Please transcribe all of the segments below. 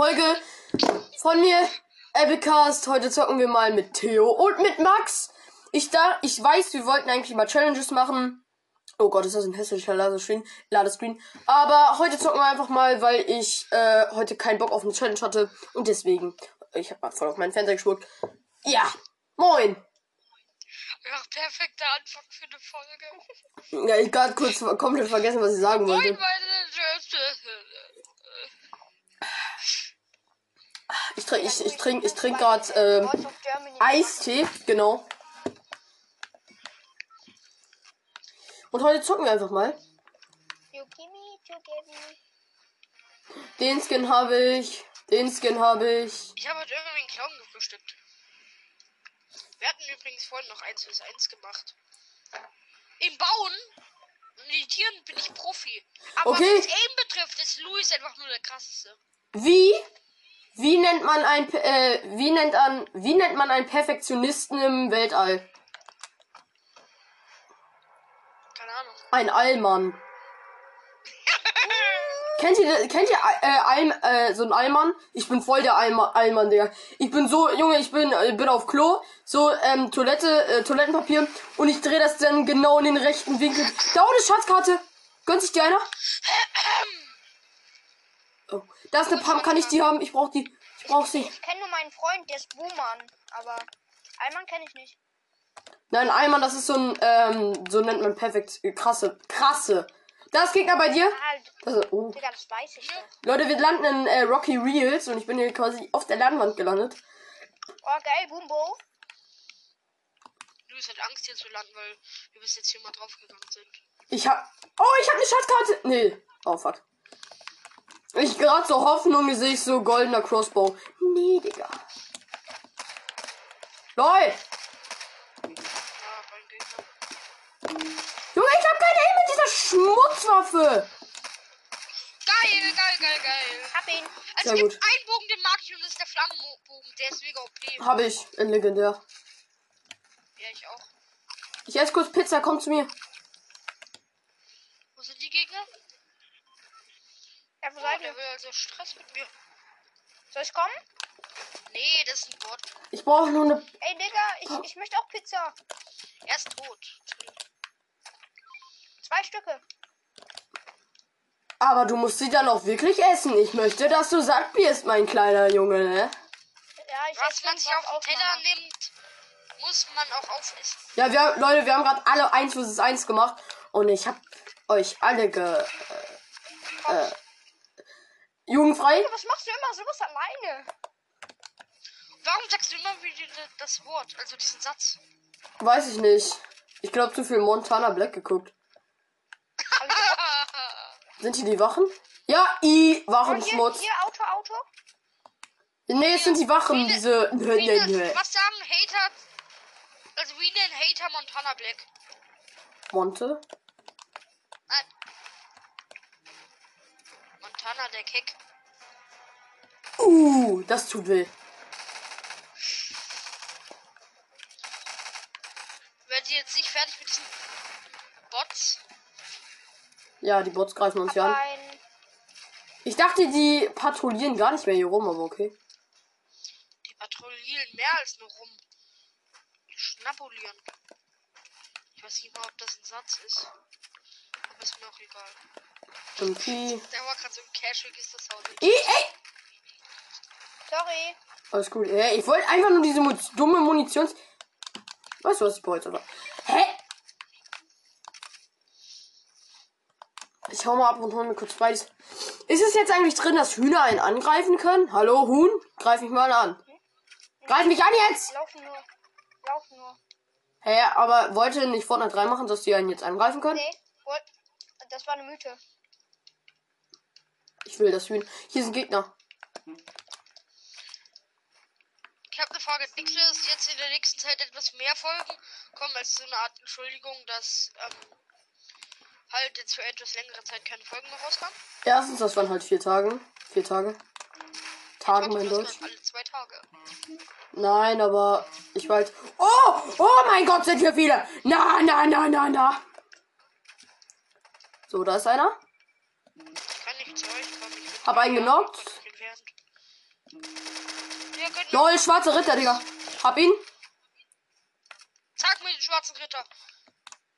Folge von mir, Epicast. Heute zocken wir mal mit Theo und mit Max. Ich da, ich weiß, wir wollten eigentlich mal Challenges machen. Oh Gott, ist das ein hässlicher Ladescreen. Ladescreen. Aber heute zocken wir einfach mal, weil ich äh, heute keinen Bock auf eine Challenge hatte. Und deswegen, ich habe mal voll auf meinen Fernseher geschwuckt. Ja, moin. Ja, perfekter Anfang für eine Folge. Ja, ich gerade kurz komplett vergessen, was ich sagen Moin, wollte. meine Ich trinke ich, ich trink, ich trink gerade ähm. Eistee, genau. Und heute zocken wir einfach mal. Den Skin habe ich. Den Skin habe ich. Ich habe heute irgendwie einen Clown gefrühstückt. Wir hatten übrigens vorhin noch 1 vs 1 gemacht. Im Bauen, meditieren bin ich Profi. Aber Okay. was Aim betrifft, ist Louis einfach nur der krasseste. Wie? Wie nennt man ein äh, wie nennt an wie nennt man einen Perfektionisten im Weltall? Keine Ahnung. Ein Allmann. Kennt ihr, kennt ihr äh, All, äh, so ein Allmann? Ich bin voll der Allmann, Allmann, Digga. Ich bin so, Junge, ich bin, äh, bin auf Klo, so, ähm, Toilette, äh, Toilettenpapier und ich drehe das dann genau in den rechten Winkel. Da ohne Schatzkarte. Gönnt sich die einer? Da ist eine Pump, kann ich die haben? Ich brauch die. Ich brauch sie. Ich kenne nur meinen Freund, der ist Buhmann. Aber Alman kenne ich nicht. Nein, Allmann, das ist so ein, ähm, so nennt man perfekt, äh, krasse, krasse. Da ist Gegner bei dir. Halt, Das ist, oh. Digga, das weiß ich doch. Leute, wir landen in äh, Rocky Reels und ich bin hier quasi auf der Leinwand gelandet. Oh, geil, Boombo. Louis hat Angst hier zu landen, weil wir bis jetzt hier mal draufgegangen sind. Ich hab. Oh, ich hab eine Schatzkarte. Nee. Oh, fuck. Ich gerade so Hoffnung sehe ich so goldener Crossbow. Nee, Digga. LOL. Junge, ich hab keine Aim mit dieser Schmutzwaffe. Geil, geil, geil, geil. Hab ihn. Es Sehr gibt gut. einen Bogen, den mag ich und das ist der Flammenbogen. Der ist mega OP. Hab ich. In legendär. Ja, ich auch. Ich esse kurz Pizza, komm zu mir. Wo sind die Gegner? Ja, wo Oh, seid der ihr? will also Stress mit mir. Soll ich kommen? Nee, das ist ein Bot. Ich brauche nur eine. Ey, Digga, ich, ich möchte auch Pizza. Er ist tot. Zwei Stücke. Aber du musst sie dann auch wirklich essen. Ich möchte, dass du Sack bist, mein kleiner Junge, ne? Ja, ich Was man sich auf den Teller nimmt, muss man auch aufessen. Ja, wir, haben- Leute, wir haben gerade alle 1 vs 1 gemacht und ich hab euch alle ge. Äh, äh, jugendfrei? Was machst du immer sowas alleine? Warum sagst du immer wieder das Wort, also diesen Satz? Weiß ich nicht. Ich glaube, zu viel Montana Black geguckt. Sind hier die Wachen? Ja, i, Oh, hier, Wachenschmutz. hier, Auto, Auto. Nee, es sind die Wachen, diese. Nö, Wie ne, was sagen Hater? Also wie nennen Hater Montana Black? Monte? Montana der Keck. Uh, das tut weh. Werdet ihr jetzt nicht fertig mit diesen Bots? Ja, die Bots greifen uns ja an. Ich dachte, die patrouillieren gar nicht mehr hier rum, aber okay. Die patrouillieren mehr als nur rum. Die schnabulieren. Ich weiß nicht mal, ob das ein Satz ist. Aber ist mir auch egal. MP. Der war gerade so ein. I, ey! Sorry. Alles gut. Hä? Ich wollte einfach nur diese dumme Munitions. Weißt du, was ich brauche jetzt aber? Hä? Ich hau mal ab und hol mir kurz beides. Ist es jetzt eigentlich drin, dass Hühner einen angreifen können? Hallo, Huhn? Greif mich mal an. Greif mich an jetzt! Laufen nur. Laufen nur. Hä, aber wollte nicht Fortnite reinmachen, dass die einen jetzt angreifen können? Nee, das war eine Mythe. Will das Hühn. Hier sind Gegner. Ich habe eine Frage. Du, dass jetzt in der nächsten Zeit etwas mehr Folgen kommen als so eine Art Entschuldigung, dass ähm, halt jetzt für etwas längere Zeit keine Folgen mehr rauskamen? Erstens, das waren halt vier Tage. Vier Tage. Tage, mein Deutsch. alle zwei Tage. Nein, aber ich weiß. Oh! Oh mein Gott, sind hier viele! Na, na, na, na, na! So, da ist einer. Ich kann nicht zu euch kommen. Hab einen genockt. Lol, schwarzer Ritter, Digga. Hab ihn. Zeig mir den schwarzen Ritter.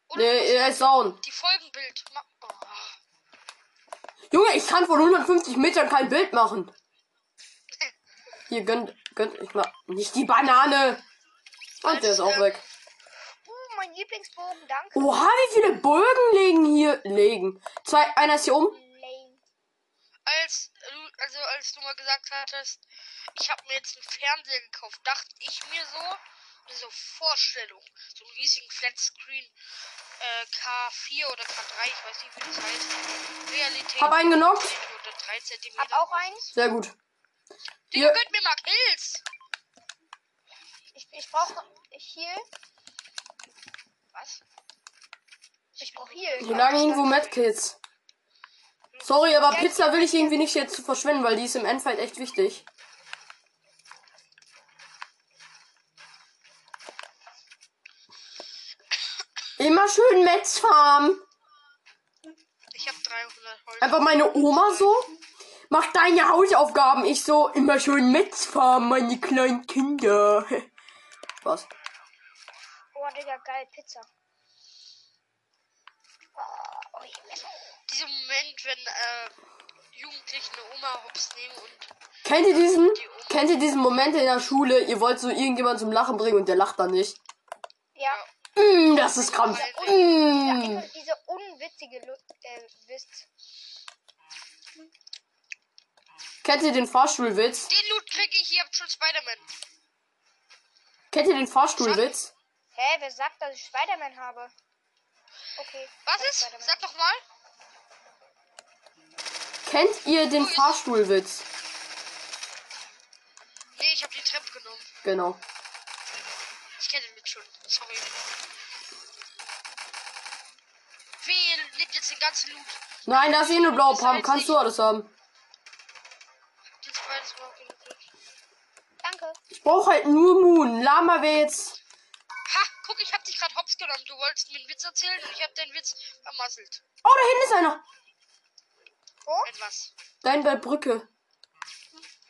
Und Nee, er ist down. die Folgenbild. Oh. Junge, ich kann von 150 Metern kein Bild machen. Hier, gönnt, gönnt ich mal. Nicht die Banane. Und der ist auch weg. Uh, mein Lieblingsbogen, danke. Oha, wie viele Bögen liegen hier? Legen. Zwei, einer ist hier oben. Als du, also als du mal gesagt hattest, ich habe mir jetzt einen Fernseher gekauft, dachte ich mir so, so Vorstellung, so einen riesigen Flatscreen äh, K4 oder K3, ich weiß nicht wie das heißt. Realität. Hab einen genockt. 10 oder 3 cm. Hab auch eins. Sehr gut. Digga, Hier. gönnt mir mal Kills. Ich, ich brauche hier. Was? Ich brauche hier. Lagen irgendwo Medkits. Sorry, aber Pizza will ich irgendwie nicht jetzt zu verschwenden, weil die ist im Endfight echt wichtig. Immer schön Metz farmen. Ich habe 300 Holz. Einfach meine Oma so. Mach deine Hausaufgaben. Ich so, immer schön Metz farmen, meine kleinen Kinder. Was? Oh, Digga, geil, Pizza. Dieser Moment, wenn äh, Jugendliche eine Oma hops nehmen und Kennt ihr diesen? Kennt ihr diesen Moment in der Schule? Ihr wollt so irgendjemand zum Lachen bringen und der lacht dann nicht. Ja. Mm, das ist krampf. Ja, Mm. immer diese unwitzige äh, Witz. Kennt ihr den Fahrstuhlwitz? den Loot krieg ich, ihr habt schon Spider-Man. Kennt ihr den Fahrstuhlwitz? Hä, wer sagt, dass ich Spider-Man habe? Okay. Was ich ist? Sag doch mal. Kennt ihr den Fahrstuhlwitz? Nee, ich habe die Treppe genommen. Genau. Ich kenne den mit schon. Sorry. Wer nimmt jetzt den ganzen Loot? Nein, da ist eh eine blaue Pump. Kannst du alles haben. Danke. Ich brauche halt nur Moon. Lama wäre jetzt. Genommen. Du wolltest mir einen Witz erzählen und ich hab deinen Witz vermasselt. Oh, da hinten ist einer. Wo? Etwas. Da in der Brücke.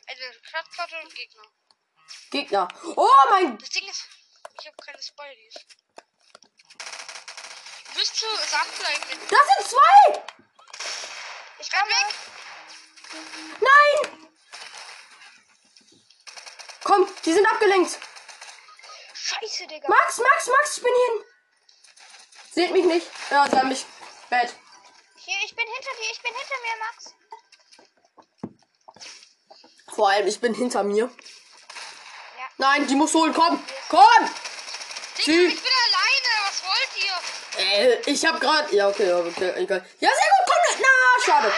Eine Stadtkarte und Gegner. Gegner. Oh mein. Das Ding ist, ich habe keine Spideys. Bist du Sandlein Das sind zwei. Ich komme. weg? Nein. Komm, die sind abgelenkt. Scheiße, Digga. Max, Max, Max, ich bin hier. Seht mich nicht. Ja, sie haben mich. Bad. Hier, ich bin hinter dir. Ich bin hinter mir, Max. Vor allem, ich bin hinter mir. Ja. Nein, die muss holen. Komm. Komm. Digga, Sie- ich bin alleine. Was wollt ihr? Äh, ich hab grad. Ja, okay, ja, okay, egal. Ja, sehr gut, komm. Na, schade.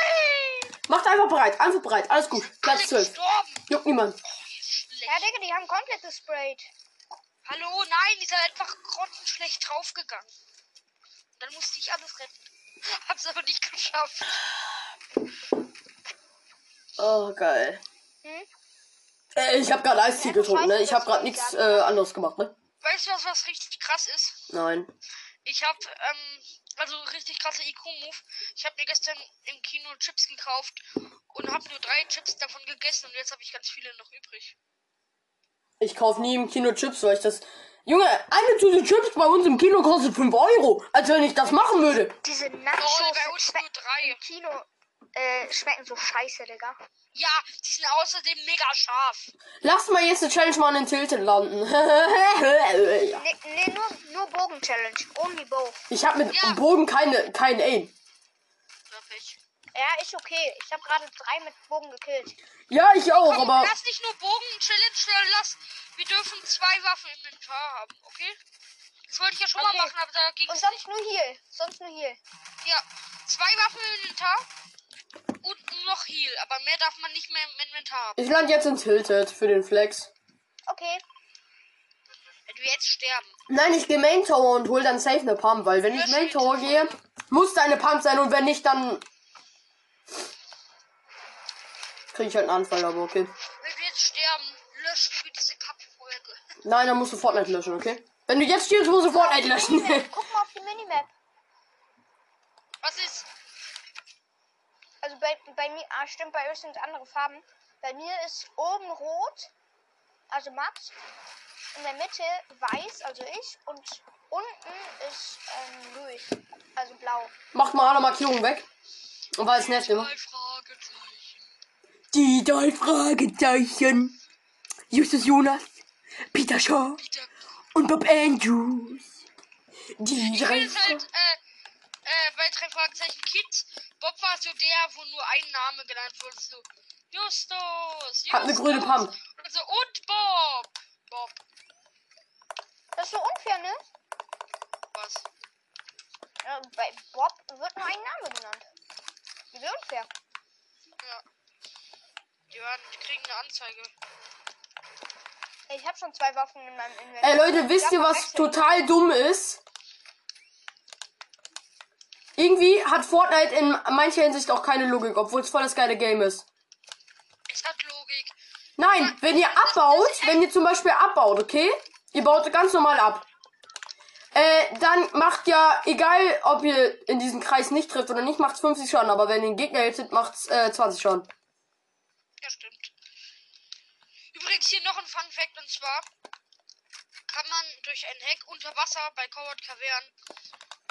Macht einfach bereit. Einfach bereit. Alles gut. Platz Alle 12. gestorben. Juckt niemand. Schlecht. Ja, Digga, die haben komplett gesprayt. Hallo, nein, die sind einfach grottenschlecht draufgegangen. Dann musste ich alles retten. Hab's aber nicht geschafft. Oh, geil. Hm? Äh, ich hab gerade Eistee getrunken, ne? Ich hab grad nichts nicht äh, anderes gemacht, ne? Weißt du was, was richtig krass ist? Nein. Ich hab, ähm, also richtig krasser IQ-Move. Ich hab mir gestern im Kino Chips gekauft und hab nur drei Chips davon gegessen und jetzt habe ich ganz viele noch übrig. Ich kauf nie im Kino Chips, weil ich das. Junge, eine Tüte Chips bei uns im Kino kostet 5 Euro. Als wenn ich das machen würde. Diese Oh, Nachos bei uns nur schmecken drei. im Kino äh, schmecken so scheiße, Digga. Ja, die sind außerdem mega scharf. Lass mal jetzt eine Challenge mal in Tilted landen. ja. Nee, nee nur, nur Bogen-Challenge. Only Bow. Ich hab mit Ja. Bogen keine, kein Aim. Wirklich. Ja, ist okay. Ich habe gerade drei mit Bogen gekillt. Ja, ich auch, Komm, aber. lass nicht nur Bogen-Challenge, sondern lass. Wir dürfen zwei Waffen im Inventar haben, okay? Das wollte ich ja schon Okay. mal machen, aber da ging Und sonst nur hier. Sonst nur hier. Ja, zwei Waffen im Inventar und noch Heal, aber mehr darf man nicht mehr im Inventar haben. Ich lande jetzt in Tilted für den Flex. Okay. Wenn wir jetzt sterben. Nein, ich gehe Main Tower und hol dann safe eine Pump, weil wenn ich Main Tower gehe, muss da eine Pump sein und wenn nicht, dann kriege ich halt einen Anfall, aber okay. Wenn wir jetzt sterben, löschen wir diese Kackfolge. Nein, dann musst du Fortnite löschen, okay? Wenn du jetzt stirbst, musst du Fortnite löschen. Guck mal auf die Minimap. Was ist? Also bei, bei mir, ah stimmt, bei euch sind andere Farben. Bei mir ist oben rot, also Max. In der Mitte weiß, also ich. Und unten ist ähm, Louis, also blau. Macht mal alle Markierungen weg. Und weiß nicht immer. Fragezeichen. Die drei Fragezeichen. Justus Jonas, Peter Shaw Peter. und Bob Andrews. Die Ich drei finde es halt, äh, äh, bei drei Fragezeichen Kids. Bob war so der, wo nur ein Name genannt wurde. So, Justus, Justus. Hat eine grüne Pump. Und so, und Bob. Bob, Das ist so unfair, ne? was? Äh, bei Bob wird nur ein Name genannt. Wie unfair. Ja. Die, werden, die kriegen eine Anzeige. Ich habe schon zwei Waffen in meinem Inventar. Ey Leute, wisst ihr, was total dumm ist? Irgendwie hat Fortnite in mancher Hinsicht auch keine Logik, obwohl es voll das geile Game ist. Es hat Logik. Nein, wenn ihr abbaut, wenn ihr zum Beispiel abbaut, okay? Ihr baut ganz normal ab. Äh, dann macht ja, egal ob ihr in diesen Kreis nicht trifft oder nicht, macht's 50 Schaden. Aber wenn ihr den Gegner hittet, macht's äh, 20 Schaden. Ja, stimmt. Übrigens hier noch ein Fun Fact und zwar kann man durch ein Hack unter Wasser bei Coward Kavernen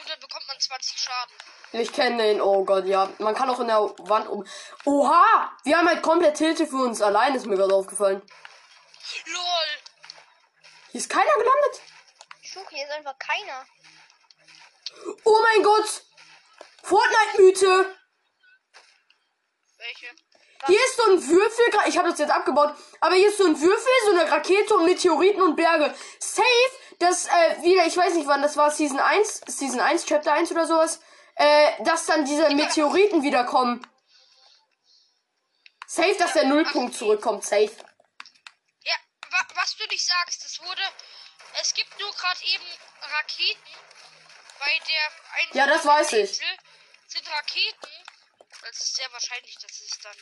und dann bekommt man 20 Schaden. Ich kenne den, oh Gott, ja. Man kann auch in der Wand um. Oha! Wir haben halt komplett Tilte für uns allein, ist mir gerade aufgefallen. LOL! Hier ist keiner gelandet. Ich suche hier ist einfach keiner. Oh mein Gott! Fortnite-Mythe! Welche? Hier ist so ein Würfel, ich habe das jetzt abgebaut, aber hier ist so ein Würfel, so eine Rakete und Meteoriten und Berge. Safe, das, äh, wieder, ich weiß nicht wann, das war Season 1, Season 1, Chapter 1 oder sowas, äh, dass dann diese Meteoriten wiederkommen. Safe, dass der Nullpunkt zurückkommt, safe. Ja, wa was du nicht sagst, es wurde. Es gibt nur gerade eben Raketen. Bei der Ja, das weiß ich. Sind Raketen. Das ist sehr wahrscheinlich, dass es dann.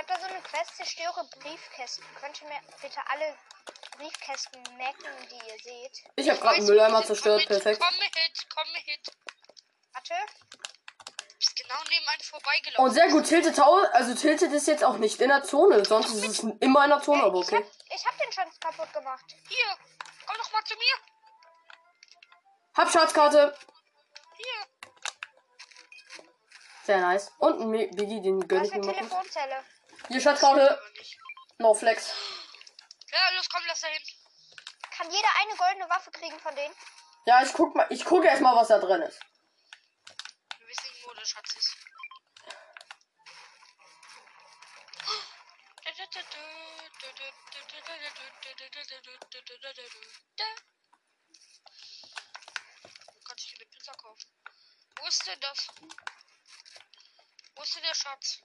Habe da so eine Quest, zerstöre Briefkästen. Könnt ihr mir bitte alle Briefkästen merken, die ihr seht? Ich habe gerade einen Mülleimer komm zerstört, mit, perfekt. Komm mit, komm mit. Warte. Du bist genau neben einem vorbeigelaufen. Und sehr gut, Tilted Tau, also Tilted ist jetzt auch nicht in der Zone, sonst ist es immer in der Zone, aber ich, okay. hab, ich hab den schon kaputt gemacht. Hier, komm doch mal zu mir. Hab Schatzkarte, Hier. sehr nice. Und ein Biggie, den gönn ich mir kurz. Telefonzelle. Hier Schatzkarte, Aber nicht. no flex. Ja, los, komm, lass dahin. Kann jeder eine goldene Waffe kriegen von denen? Ja, ich guck mal, ich gucke erst mal, was da drin ist. Wir wissen nicht, wo der Schatz ist. Du kannst dir eine Pizza kaufen. Wo ist denn das? Wo ist denn der Schatz?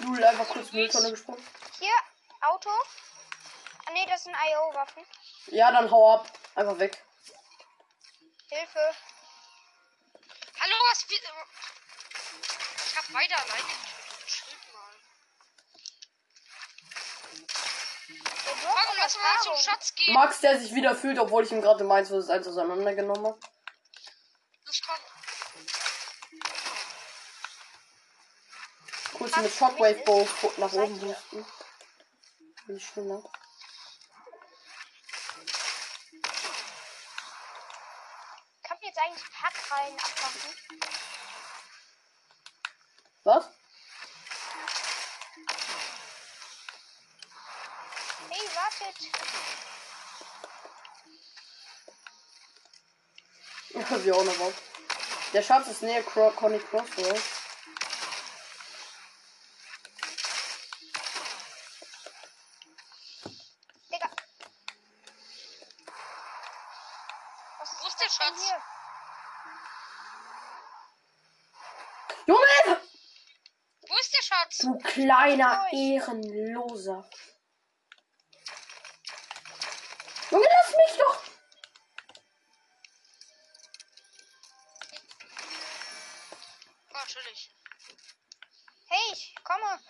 Lul einfach kurz Mülltonne gesprungen. Hier, Auto. Ah, nee, das sind IO-Waffen. Ja, dann hau ab. Einfach weg. Hilfe. Hallo, was will. Ich hab beide alleine getötet. Schild mal. Braucht lass mal zum Erfahrung. Schatz gehen. Max, der sich wieder fühlt, obwohl ich ihm gerade meins das eins auseinandergenommen habe. Los, komm. Kurz mit Shockwave Bow nach oben boosten. Bin ich schneller. Kann man jetzt eigentlich Packreihen abmachen? Was? Hey, wartet. Wie auch noch was. Der Schatz ist näher Conny Crossroad. Digga. Was Wo ist der das denn Schatz? Hier? Junge! Wo ist der Schatz? Du kleiner Ehrenloser. Junge, lass mich doch! Oh, natürlich. Hey, ich komme.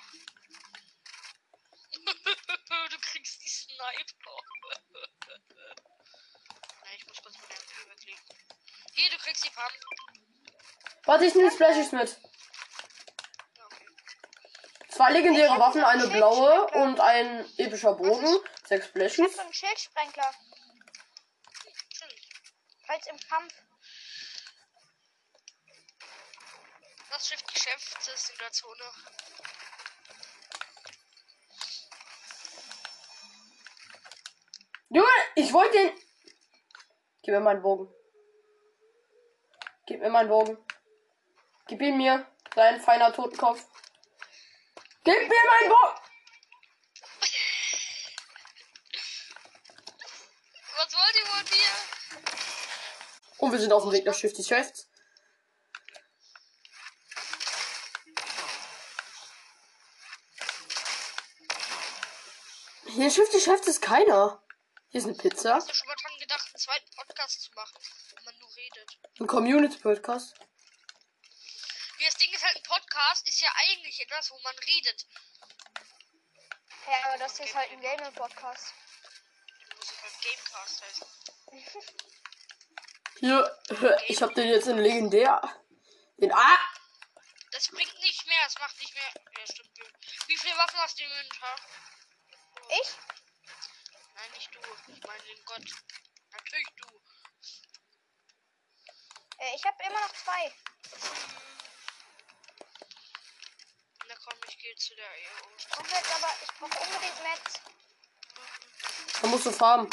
du kriegst die Sniper. Ich muss kurz meine MP weglegen. Hier, du kriegst die Pump. Warte, ich nehme Splashies mit. Zwei legendäre Waffen, eine blaue und ein epischer Bogen. Sechs Ich hab so einen Schildsprenkler. Schön. Falls im Kampf. Das Schiff Geschäft ist in der Zone. Junge, ich wollte den. Gib mir meinen Bogen. Gib mir meinen Bogen. Gib ihn mir. Dein feiner Totenkopf. Gib mir meinen Bogen. Was wollt ihr von mir? Und wir sind auf dem Weg nach Shifty Chests. Hier Shifty Chests ist keiner. Hier ist eine Pizza. Hast du schon mal dran gedacht, einen zweiten Podcast zu machen, wo man nur redet? Ein Community-Podcast. Wie das Ding ist halt ein Podcast, ist ja eigentlich etwas, wo man redet. Ja, aber das ist halt ein Gaming-Podcast. Muss halt Gamecast heißen. Hier, ich hab den jetzt in legendär. Den Ah! Das bringt nicht mehr, es macht nicht mehr. Ja, stimmt. Wie viele Waffen hast du im Inventar? Ich? Nein, nicht du. Ich meine den Gott. Natürlich du. Äh, ich habe immer noch zwei. Komm, ich gehe zu der. Ich brauche jetzt aber, ich brauche unbedingt Metz. Da musst du farmen.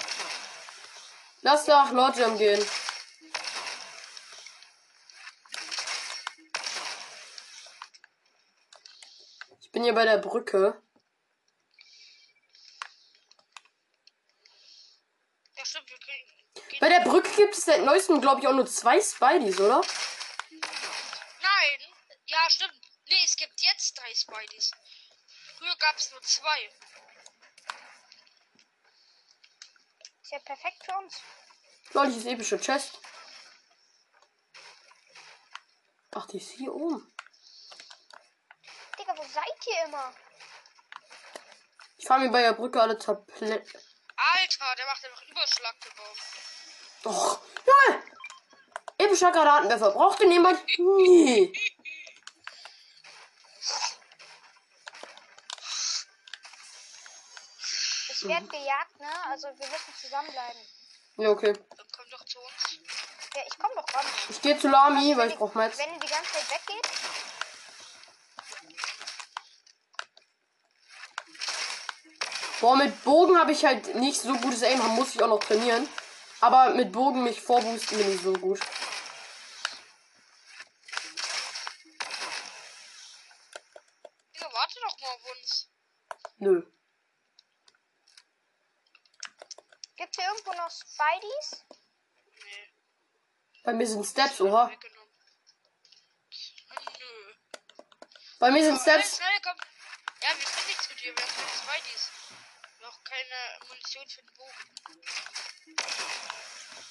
Lass nach Lodgem gehen. Ich bin hier bei der Brücke. Ja, stimmt, wir kriegen. Bei der Brücke gibt es seit neuestem, glaube ich, auch nur zwei Spideys, oder? Nein! Ja, stimmt. Nee, es gibt jetzt drei Spideys. Früher gab es nur zwei. Ist ja perfekt für uns. Lol, ist epische Chest. Ach, die ist hier oben. Digga, wo seid ihr immer? Ich fahre mir bei der Brücke alle Tabletten. Alter, der macht einfach Überschlag gebaut. Och, Junge! Epischer Granatenwerfer. Braucht den jemand? Nee. Ich werde gejagt, ne? Also wir müssen zusammenbleiben. Ja, okay. Dann komm doch zu uns. Ja, ich komme doch ran. Ich gehe zu Lami, weil ich brauche Metz. Wenn die ganze Zeit weggeht, Boah, mit Bogen habe ich halt nicht so gutes Aim, muss ich auch noch trainieren. Aber mit Bogen mich vorboosten bin ich so gut. Ja, warte doch mal auf uns. Nö. gibt es irgendwo noch Spideys? Nee. Bei mir sind Steps, oha. Bei mir sind Steps. Ja, wir können nichts mit dir. Wir haben keine. Wir haben auch keine Munition für den Bogen.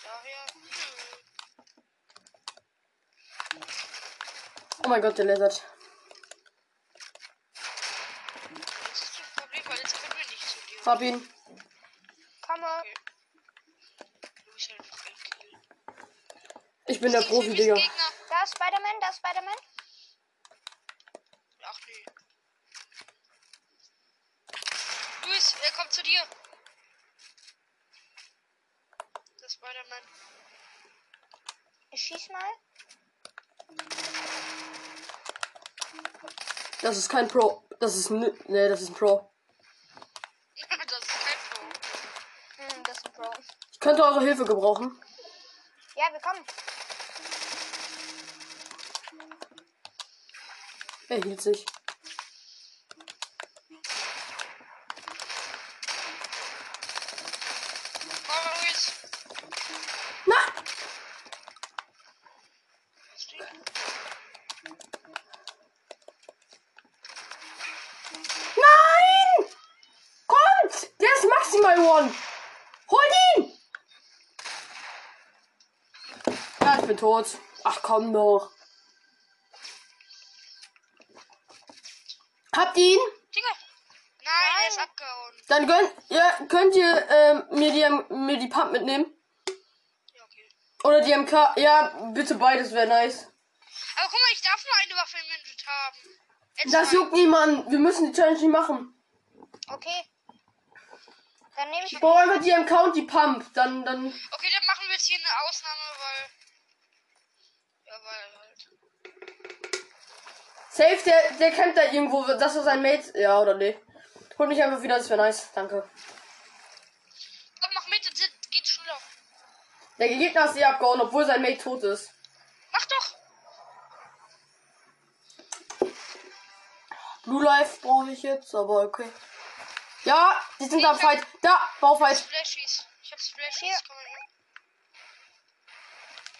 Daher, nö. Oh mein Gott, der lasert. Das ist das Problem, weil jetzt können wir nicht zu dir. Hab ihn. Komme. Okay. Du bist einfach ein Kill. Ich bin der Profi, Digga. Gegner. Da ist Spider-Man, da ist Spider-Man. Ach nee. Luis, er kommt zu dir. Das Spider-Man. Ich schieß mal. Das ist kein Pro. Das ist ne, nee, das ist ein Pro. das ist kein Pro. Hm, das ist ein Pro. Ich könnte eure Hilfe gebrauchen. Ja, wir kommen. Er hielt sich. Nein! Kommt! Der maximal one. Ihn! Ja, ich bin tot. Ach komm doch. Habt ihr ihn? Digga. Nein, er ist abgehauen. Dann gönnt, ja, könnt ihr ähm, mir, die, mir die Pump mitnehmen. Ja. Oder die MK. Ja, bitte beides wäre nice. Aber guck mal, ich darf nur eine Waffe im Inventar haben. Jetzt Das mal. juckt niemanden. Wir müssen die Challenge nicht machen. Okay. Dann nehme ich Ich brauche einfach die MK und die Pump. Dann, dann. Okay, dann machen wir jetzt hier eine Ausnahme, weil. Ja, weil. Safe, der, der campt da irgendwo. Das ist sein Mate. Ja, oder nee. Hol mich einfach wieder, das wäre nice. Danke. Komm, mach mit, das geht schneller. Der Gegner ist eh abgehauen, obwohl sein Mate tot ist. Mach doch! Blue Life brauche ich jetzt, aber okay. Ja, die sind am Fight. Da, Baufight. Splashies. Ich hab Splashies.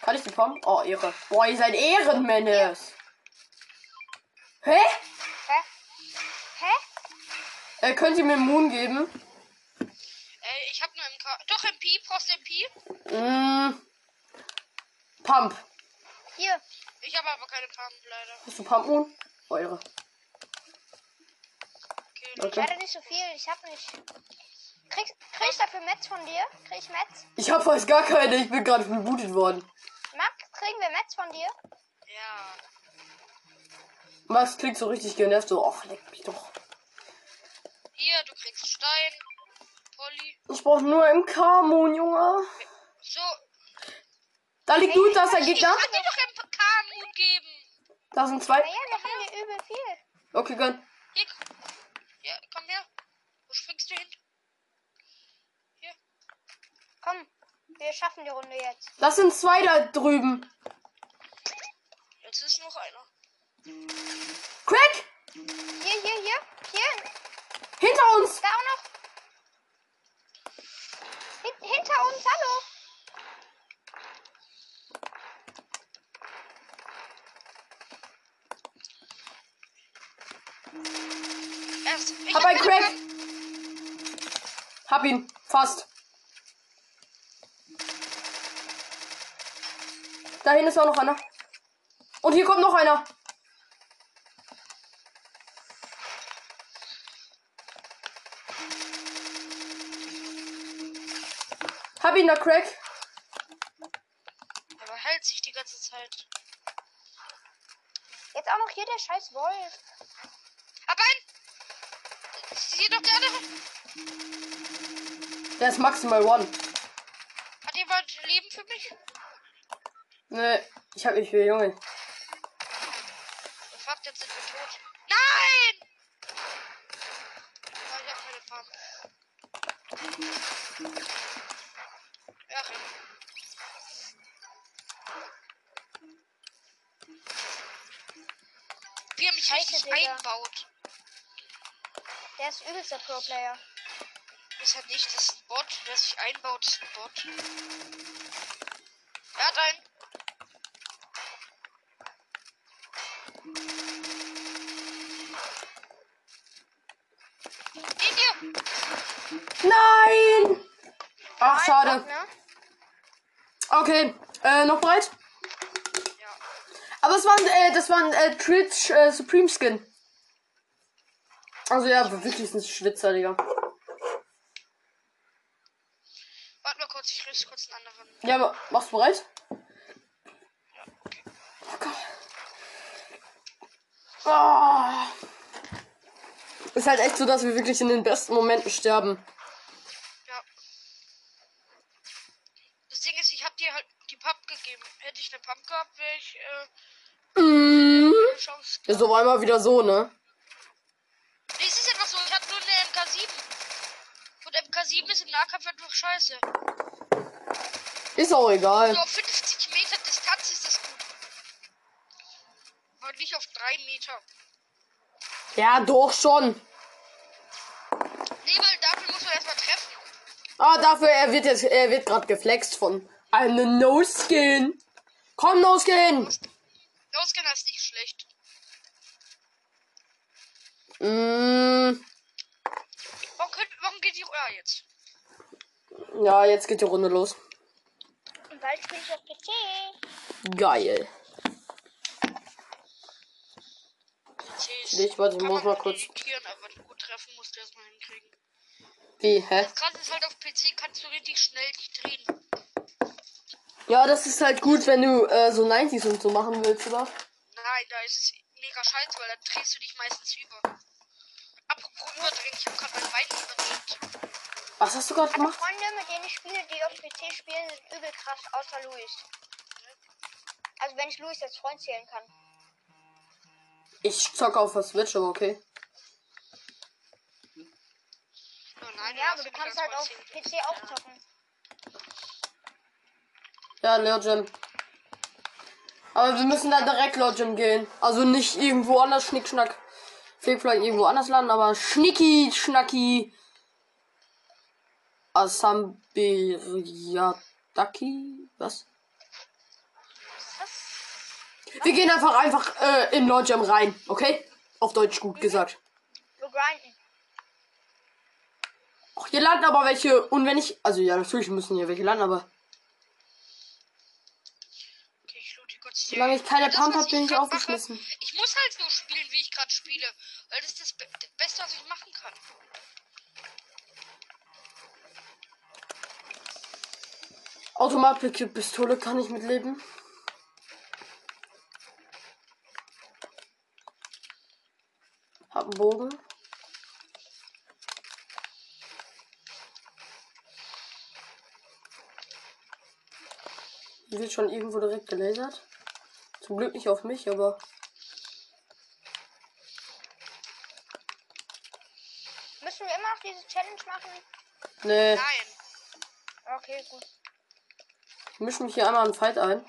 Kann ich die Pump? Oh, Ehre. Boah, ihr seid Ehrenmännes. Hä? Hä? Hä? Äh, könnt ihr mir Moon geben? Äh, ich hab nur MK. Doch, MP, Post MP. Mm, Pump. Hier. Ich habe aber keine Pump, leider. Hast du Pump Moon? Ehre. Okay. Ich hatte nicht so viel. Ich hab nicht. Krieg, krieg ich dafür Metz von dir? Krieg ich Metz? Ich hab fast gar keine. Ich bin gerade rebootet worden. Max, kriegen wir Metz von dir? Ja. Max klingt so richtig genervt. So, ach, leck mich doch. Hier, du kriegst Stein. Polly. Ich brauche nur MK Moon, Junge. So. Da liegt Loot, da ist der Ich Gegner. kann dir doch MK-Mut geben. Da sind zwei. Naja, wir haben hier übel viel. Okay, gönn. Hier. Ja, komm her. Wo springst du hin? Hier. Komm, wir schaffen die Runde jetzt. Das sind zwei da drüben. Jetzt ist noch einer. Crack! Hier, hier, hier. Hier. Hinter uns! Da auch noch. Hin hinter uns, hallo. Ich Hab ein keine Crack. Hab ihn. Fast. Dahin ist auch noch einer. Und hier kommt noch einer. Hab ihn da, Crack. Aber hält sich die ganze Zeit. Jetzt auch noch hier der scheiß Wolf. Hab einen. Hier doch der andere. Der ist maximal one. Hat jemand Leben für mich? Ne, ich hab nicht viel, Junge. Der ist übelster Pro-Player. Ist halt nicht das ist ein Bot, wer sich einbaut, ist ein Bot. Er hat einen. Nein! Ach, Nein, schade. ne? Okay, äh, noch bereit? Ja. Aber es war ein, äh, das war ein äh, Twitch äh, Supreme Skin. Also ja, wirklich ein Schwitzer, Digga. Warte mal kurz, ich löse kurz einen anderen. Ja, aber machst du bereit? Oh Gott. Ah. Ist halt echt so, dass wir wirklich in den besten Momenten sterben. Ja. Das Ding ist, ich hab dir halt die Pump gegeben. Hätte ich eine Pump gehabt, wäre ich äh, Mm. Chance. Ja, so war immer wieder so, ne? Nee, es ist einfach so, ich hab nur eine MK7. Und MK7 ist im Nahkampf einfach scheiße. Ist auch egal. So auf 50 Meter Distanz ist das gut. Aber nicht auf 3 Meter. Ja, doch schon. Nee, weil dafür muss man erstmal treffen. Ah, dafür, er wird jetzt, er wird gerade geflext von einem No-Skin. Komm, No-Skin. Losgehen ist nicht schlecht. Mm. Ja jetzt? Ja, jetzt geht die Runde los. Und bald spiele ich auf PC. Geil. PCs Ich warte, ich muss mal kurz- aber gut treffen musst du erstmal hinkriegen. Wie, hä? Das krasse ist halt auf PC kannst du richtig schnell dich drehen. Ja, das ist halt gut, wenn du äh, so 90s und so machen willst, oder? Nein, da ist es mega scheiße, weil da drehst du dich meistens über. Apropos überdrehen, ich habe gerade mein Bein überdreht. Was hast du gerade gemacht? Freunde, mit denen ich spiele, die auf PC spielen, sind übel krass, außer Luis. Also wenn ich Luis als Freund zählen kann. Ich zocke auf der Switch, aber okay. Oh nein, Ja, aber du kannst halt auf PC auch zocken. Ja, Leo Gym. Aber wir müssen da direkt Leo Gym gehen. Also nicht irgendwo anders, Schnickschnack. Vielleicht irgendwo anders landen, aber Schnicki, Schnacki. Asambiriadaki? Was? Wir gehen einfach einfach äh, in Gym rein, okay? Auf Deutsch gut gesagt. Wir grinden. Ach, hier landen aber welche. Und wenn ich. Also ja, natürlich müssen hier welche landen, aber. Okay, ich loot die kurz. Solange ich keine Pump was hab, bin ich aufgeschmissen. Ich muss halt so spielen, wie ich gerade spiele. Weil das ist das, Be das Beste, was ich machen kann. Automatpistole kann ich mitleben. Hab einen Bogen. Hier wird schon irgendwo direkt gelasert. Zum Glück nicht auf mich, aber. Müssen wir immer noch diese Challenge machen? Nee, Nein. Okay, gut. Ich mische mich hier einmal in den Fight ein.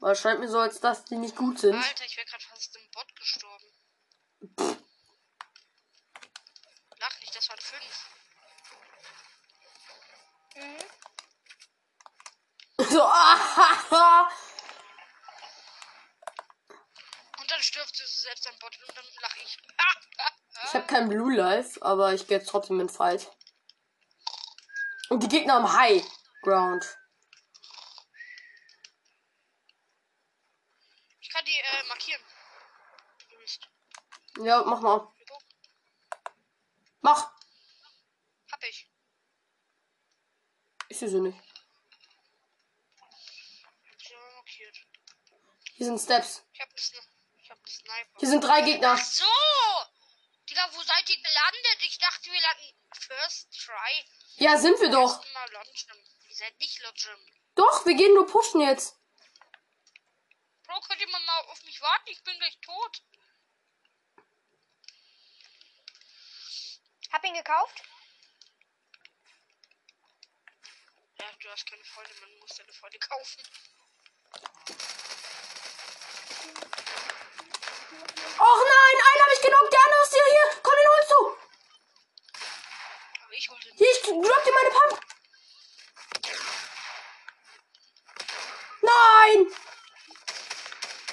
Weil es scheint mir so, als dass die nicht gut sind. Alter, ich wäre gerade fast im Bot gestorben. Lach nicht, das waren fünf. Mhm. So, ah, Und dann stirbst du selbst am Bot und dann lache ich. Ich habe kein Blue Life, aber ich gehe jetzt trotzdem in den Fight. Und die Gegner am High Ground. Ich kann die äh, markieren. Ja, mach mal. Mach! Hab ich. Ich sehe sie nicht. Hab sie aber markiert. Hier sind Steps. Ich hab. Ich hab Sniper. Hier sind drei Gegner. Ach so! Digga, wo seid ihr gelandet? Ich dachte, wir landen First Try. Ja, sind wir doch. Ihr seid nicht Launchen. Doch, wir gehen nur pushen jetzt. Bro, könnt ihr mal mal auf mich warten? Ich bin gleich tot. Hab ihn gekauft. Ja, du hast keine Freunde, man muss deine Freunde kaufen. Och nein, einen habe ich genockt, der andere ist hier, hier. Komm, den holst du. Aber ich wollte nicht. Hier, ich drop dir meine Pump. Nein!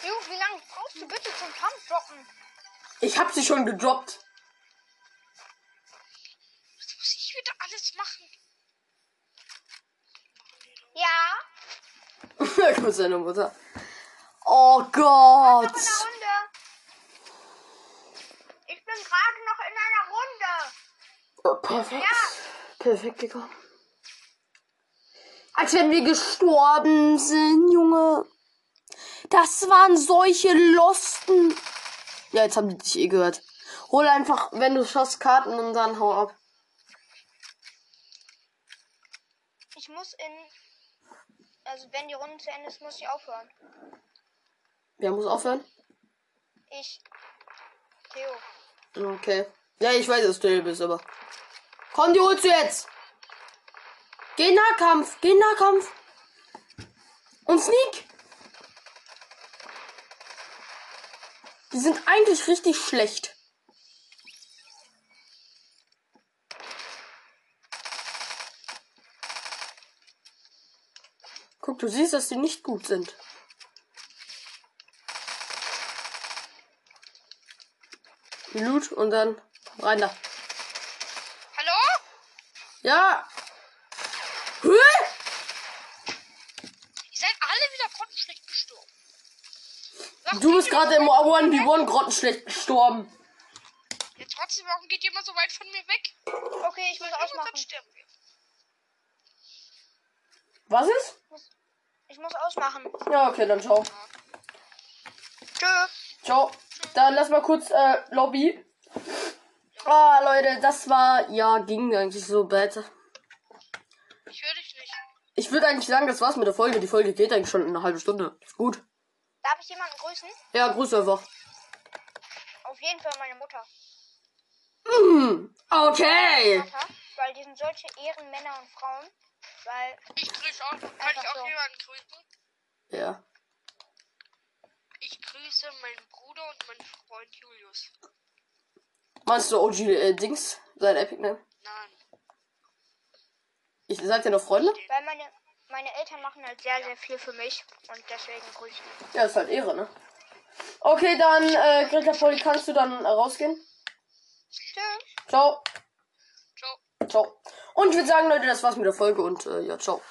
Jungs, wie lange brauchst du bitte zum Pump droppen? Ich hab sie schon gedroppt. Was muss ich wieder alles machen? Ja, Kurz seine Mutter. Oh Gott. Ich bin gerade noch in einer Runde. Oh, perfekt. Ja. Perfekt, Digga. Als wenn wir gestorben sind, Junge. Das waren solche Losten. Ja, jetzt haben die dich eh gehört. Hol einfach, wenn du schaffst, Karten und dann hau ab. Ich muss in. Also, wenn die Runde zu Ende ist, muss ich aufhören. Wer muss aufhören? Ich. Theo. Okay. Ja, ich weiß, dass du still bist, aber. Komm, die holst du jetzt! Geh Nahkampf! Geh Nahkampf! Und Sneak! Die sind eigentlich richtig schlecht. Guck, du siehst, dass die nicht gut sind. Loot und dann rein da. Hallo? Ja. Hä? Ihr seid alle wieder grottenschlecht gestorben. Warum Du bist gerade im immer so weit von mir 1v1 grottenschlecht gestorben. Ja, trotzdem, warum geht immer so weit von mir weg? Okay, ich muss Irgendwann ausmachen. sterben wir. Was ist? Ich muss ausmachen. Ja, okay, dann ciao. Tschö. Ciao. Dann lass mal kurz äh, Lobby. Ah, Leute, das war ja ging eigentlich so bad. Ich höre dich nicht. Ich würde eigentlich sagen, das war's mit der Folge. Die Folge geht eigentlich schon eine halbe Stunde. Ist gut. Darf ich jemanden grüßen? Ja, grüß einfach. Auf jeden Fall meine Mutter. Hm, okay. Vater, weil die sind solche Ehrenmänner und Frauen. Weil, Ich grüße auch. Kann ich auch so. jemanden grüßen? Ja. Ich grüße meinen Bruder und meinen Freund Julius. Meinst du OG äh, Dings? Sein Epic Name? Nein. Ich sag dir noch Freunde? weil meine, meine Eltern machen halt sehr, sehr viel für mich. Und deswegen grüße ich. Ja, ist halt Ehre, ne? Okay, dann, äh, Greta Polly, kannst du dann rausgehen? Tschö. Ciao. Ciao. Ciao. Und ich würde sagen, Leute, das war's mit der Folge und äh, ja, ciao.